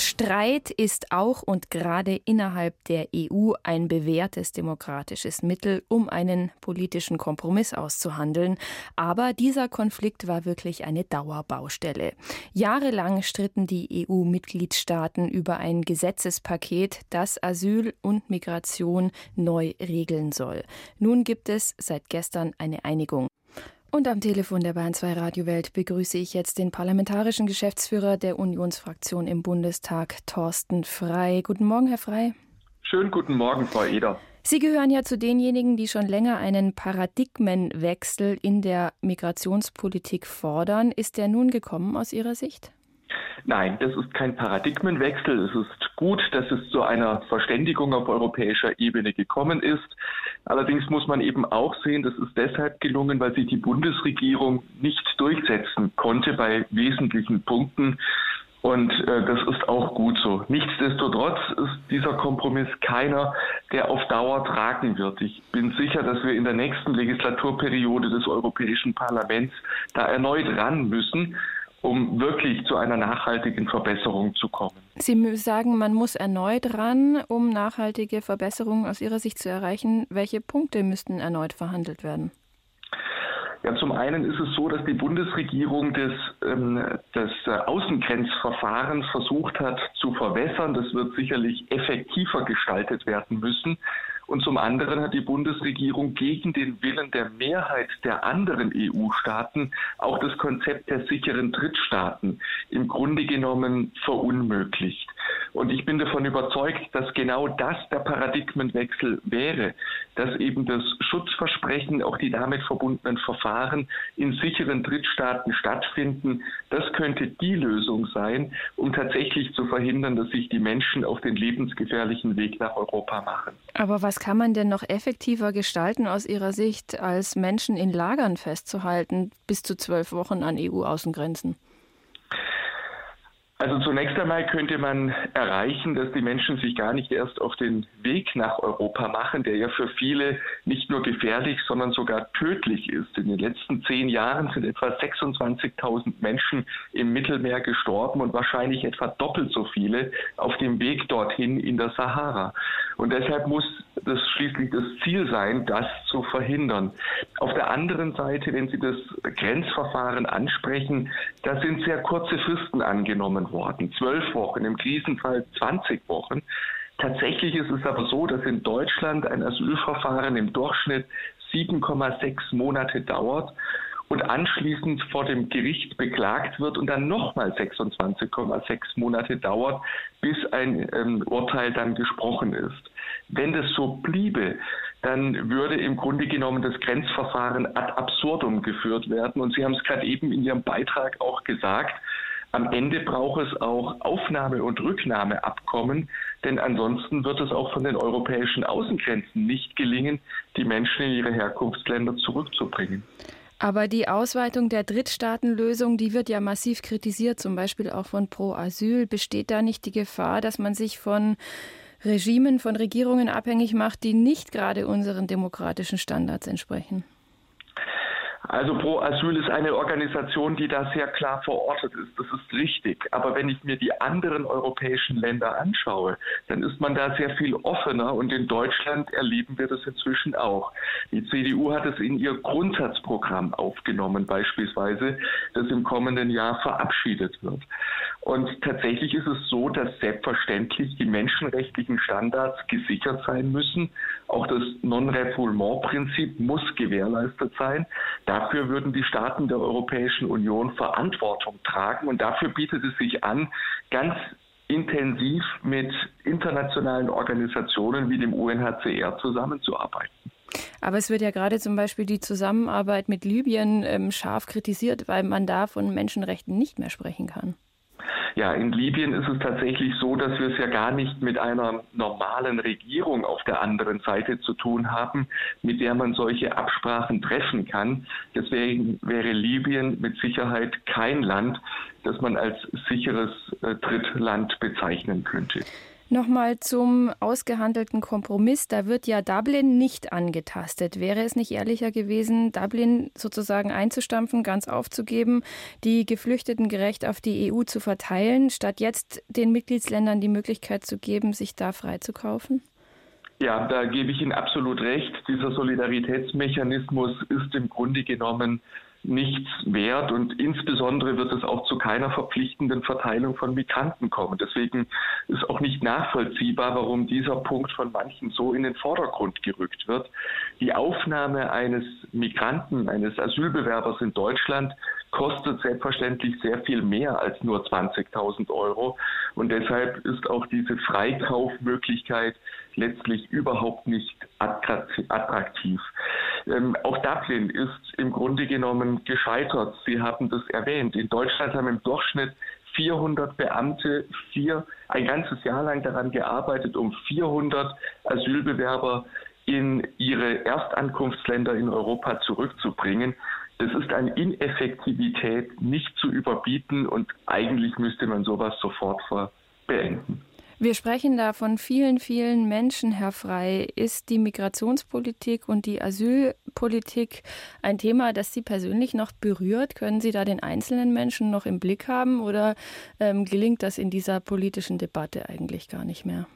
Streit ist auch und gerade innerhalb der EU ein bewährtes demokratisches Mittel, um einen politischen Kompromiss auszuhandeln. Aber dieser Konflikt war wirklich eine Dauerbaustelle. Jahrelang stritten die EU-Mitgliedstaaten über ein Gesetzespaket, das Asyl und Migration neu regeln soll. Nun gibt es seit gestern eine Einigung. Und am Telefon der Bayern 2 Radiowelt begrüße ich jetzt den parlamentarischen Geschäftsführer der Unionsfraktion im Bundestag, Thorsten Frei. Guten Morgen, Herr Frei. Schönen guten Morgen, Frau Eder. Sie gehören ja zu denjenigen, die schon länger einen Paradigmenwechsel in der Migrationspolitik fordern. Ist der nun gekommen aus Ihrer Sicht? Nein, das ist kein Paradigmenwechsel. Es ist gut, dass es zu einer Verständigung auf europäischer Ebene gekommen ist. Allerdings muss man eben auch sehen, das ist deshalb gelungen, weil sich die Bundesregierung nicht durchsetzen konnte bei wesentlichen Punkten. Und äh, das ist auch gut so. Nichtsdestotrotz ist dieser Kompromiss keiner, der auf Dauer tragen wird. Ich bin sicher, dass wir in der nächsten Legislaturperiode des Europäischen Parlaments da erneut ran müssen um wirklich zu einer nachhaltigen Verbesserung zu kommen. Sie sagen, man muss erneut ran, um nachhaltige Verbesserungen aus Ihrer Sicht zu erreichen. Welche Punkte müssten erneut verhandelt werden? Ja, zum einen ist es so, dass die Bundesregierung das, ähm, das äh, Außengrenzverfahren versucht hat zu verwässern. Das wird sicherlich effektiver gestaltet werden müssen. Und zum anderen hat die Bundesregierung gegen den Willen der Mehrheit der anderen EU-Staaten auch das Konzept der sicheren Drittstaaten im Grunde genommen verunmöglicht. Und ich bin davon überzeugt, dass genau das der Paradigmenwechsel wäre, dass eben das Schutzversprechen, auch die damit verbundenen Verfahren in sicheren Drittstaaten stattfinden. Das könnte die Lösung sein, um tatsächlich zu verhindern, dass sich die Menschen auf den lebensgefährlichen Weg nach Europa machen. Aber was kann man denn noch effektiver gestalten aus Ihrer Sicht, als Menschen in Lagern festzuhalten, bis zu zwölf Wochen an EU-Außengrenzen? Also zunächst einmal könnte man erreichen, dass die Menschen sich gar nicht erst auf den Weg nach Europa machen, der ja für viele nicht nur gefährlich, sondern sogar tödlich ist. In den letzten zehn Jahren sind etwa 26.000 Menschen im Mittelmeer gestorben und wahrscheinlich etwa doppelt so viele auf dem Weg dorthin in der Sahara. Und deshalb muss das schließlich das Ziel sein, das zu verhindern. Auf der anderen Seite, wenn Sie das Grenzverfahren ansprechen, da sind sehr kurze Fristen angenommen worden. Zwölf Wochen, im Krisenfall 20 Wochen. Tatsächlich ist es aber so, dass in Deutschland ein Asylverfahren im Durchschnitt 7,6 Monate dauert und anschließend vor dem Gericht beklagt wird und dann nochmal 26,6 Monate dauert, bis ein ähm, Urteil dann gesprochen ist. Wenn das so bliebe, dann würde im Grunde genommen das Grenzverfahren ad absurdum geführt werden. Und Sie haben es gerade eben in Ihrem Beitrag auch gesagt, am Ende braucht es auch Aufnahme- und Rücknahmeabkommen, denn ansonsten wird es auch von den europäischen Außengrenzen nicht gelingen, die Menschen in ihre Herkunftsländer zurückzubringen. Aber die Ausweitung der Drittstaatenlösung, die wird ja massiv kritisiert, zum Beispiel auch von Pro Asyl. Besteht da nicht die Gefahr, dass man sich von Regimen, von Regierungen abhängig macht, die nicht gerade unseren demokratischen Standards entsprechen? Also Pro Asyl ist eine Organisation, die da sehr klar verortet ist. Das ist richtig. Aber wenn ich mir die anderen europäischen Länder anschaue, dann ist man da sehr viel offener und in Deutschland erleben wir das inzwischen auch. Die CDU hat es in ihr Grundsatzprogramm aufgenommen, beispielsweise, das im kommenden Jahr verabschiedet wird. Und tatsächlich ist es so, dass selbstverständlich die menschenrechtlichen Standards gesichert sein müssen. Auch das Non-Refoulement-Prinzip muss gewährleistet sein. Dafür würden die Staaten der Europäischen Union Verantwortung tragen und dafür bietet es sich an, ganz intensiv mit internationalen Organisationen wie dem UNHCR zusammenzuarbeiten. Aber es wird ja gerade zum Beispiel die Zusammenarbeit mit Libyen ähm, scharf kritisiert, weil man da von Menschenrechten nicht mehr sprechen kann. Ja, in Libyen ist es tatsächlich so, dass wir es ja gar nicht mit einer normalen Regierung auf der anderen Seite zu tun haben, mit der man solche Absprachen treffen kann. Deswegen wäre Libyen mit Sicherheit kein Land, das man als sicheres äh, Drittland bezeichnen könnte. Nochmal zum ausgehandelten Kompromiss. Da wird ja Dublin nicht angetastet. Wäre es nicht ehrlicher gewesen, Dublin sozusagen einzustampfen, ganz aufzugeben, die Geflüchteten gerecht auf die EU zu verteilen, statt jetzt den Mitgliedsländern die Möglichkeit zu geben, sich da freizukaufen? Ja, da gebe ich Ihnen absolut recht. Dieser Solidaritätsmechanismus ist im Grunde genommen nichts wert und insbesondere wird es auch zu keiner verpflichtenden Verteilung von Migranten kommen. Deswegen ist auch nicht nachvollziehbar, warum dieser Punkt von manchen so in den Vordergrund gerückt wird. Die Aufnahme eines Migranten, eines Asylbewerbers in Deutschland kostet selbstverständlich sehr viel mehr als nur 20.000 Euro. Und deshalb ist auch diese Freikaufmöglichkeit letztlich überhaupt nicht attraktiv. Ähm, auch Dublin ist im Grunde genommen gescheitert. Sie haben das erwähnt. In Deutschland haben im Durchschnitt 400 Beamte vier, ein ganzes Jahr lang daran gearbeitet, um 400 Asylbewerber in ihre Erstankunftsländer in Europa zurückzubringen. Das ist an Ineffektivität nicht zu überbieten und eigentlich müsste man sowas sofort beenden. Wir sprechen da von vielen, vielen Menschen, Herr Frei. Ist die Migrationspolitik und die Asylpolitik ein Thema, das Sie persönlich noch berührt? Können Sie da den einzelnen Menschen noch im Blick haben oder ähm, gelingt das in dieser politischen Debatte eigentlich gar nicht mehr?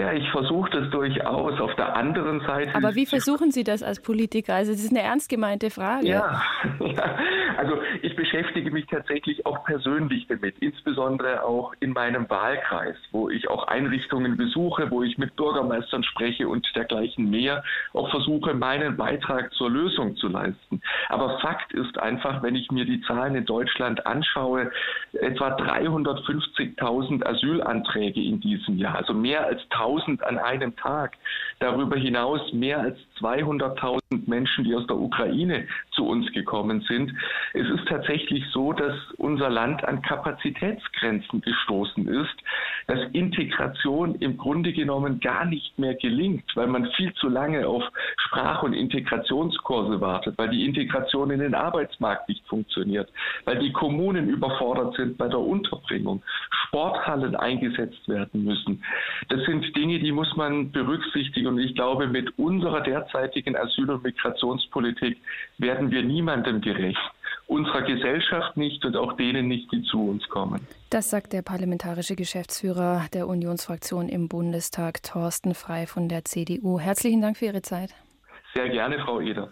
Ja, ich versuche das durchaus. Auf der anderen Seite. Aber wie versuchen Sie das als Politiker? Also, das ist eine ernst gemeinte Frage. Ja, ja, also ich beschäftige mich tatsächlich auch persönlich damit, insbesondere auch in meinem Wahlkreis, wo ich auch Einrichtungen besuche, wo ich mit Bürgermeistern spreche und dergleichen mehr, auch versuche, meinen Beitrag zur Lösung zu leisten. Aber Fakt ist einfach, wenn ich mir die Zahlen in Deutschland anschaue, etwa 350.000 Asylanträge in diesem Jahr, also mehr als 1000 1000 an einem Tag. Darüber hinaus mehr als 200.000 Menschen, die aus der Ukraine zu uns gekommen sind. Es ist tatsächlich so, dass unser Land an Kapazitätsgrenzen gestoßen ist, dass Integration im Grunde genommen gar nicht mehr gelingt, weil man viel zu lange auf Sprach- und Integrationskurse wartet, weil die Integration in den Arbeitsmarkt nicht funktioniert, weil die Kommunen überfordert sind bei der Unterbringung, Sporthallen eingesetzt werden müssen. Das sind Dinge, die muss man berücksichtigen. Und ich glaube, mit unserer derzeitigen Asyl- und Migrationspolitik werden wir niemandem gerecht. Unserer Gesellschaft nicht und auch denen nicht, die zu uns kommen. Das sagt der parlamentarische Geschäftsführer der Unionsfraktion im Bundestag, Thorsten Frei von der CDU. Herzlichen Dank für Ihre Zeit. Sehr gerne, Frau Eder.